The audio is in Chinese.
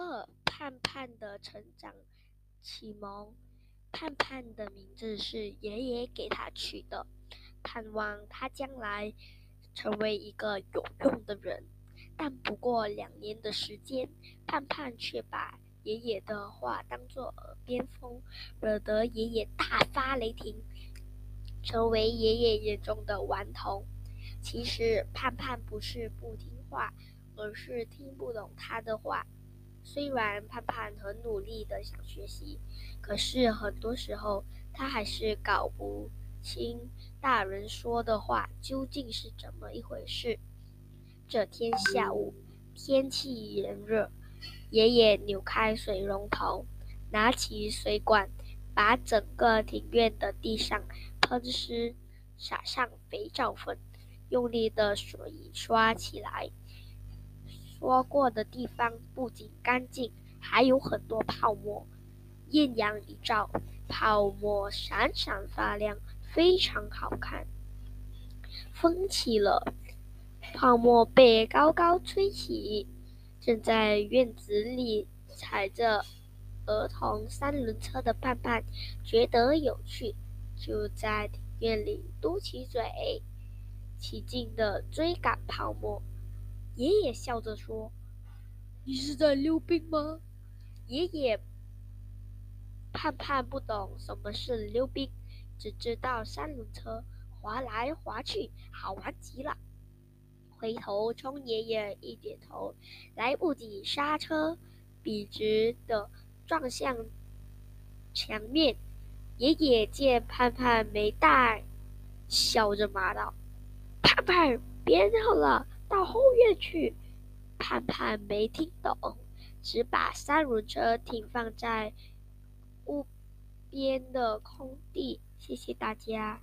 二、盼盼的成长启蒙。盼盼的名字是爷爷给他取的，盼望他将来成为一个有用的人。但不过两年的时间，盼盼却把爷爷的话当作耳边风，惹得爷爷大发雷霆，成为爷爷眼中的顽童。其实盼盼不是不听话，而是听不懂他的话。虽然盼盼很努力的想学习，可是很多时候他还是搞不清大人说的话究竟是怎么一回事。这天下午，天气炎热，爷爷扭开水龙头，拿起水管，把整个庭院的地上喷湿，撒上肥皂粉，用力的水刷起来。说过的地方不仅干净，还有很多泡沫。艳阳一照，泡沫闪闪发亮，非常好看。风起了，泡沫被高高吹起。正在院子里踩着儿童三轮车的盼盼觉得有趣，就在庭院里嘟起嘴，起劲地追赶泡沫。爷爷笑着说：“你是在溜冰吗？”爷爷盼盼不懂什么是溜冰，只知道三轮车滑来滑去，好玩极了。回头冲爷爷一点头，来不及刹车，笔直的撞向墙面。爷爷见盼盼没带，笑着骂道：“盼盼，别闹了。”到后院去，盼盼没听懂，只把三轮车停放在屋边的空地。谢谢大家。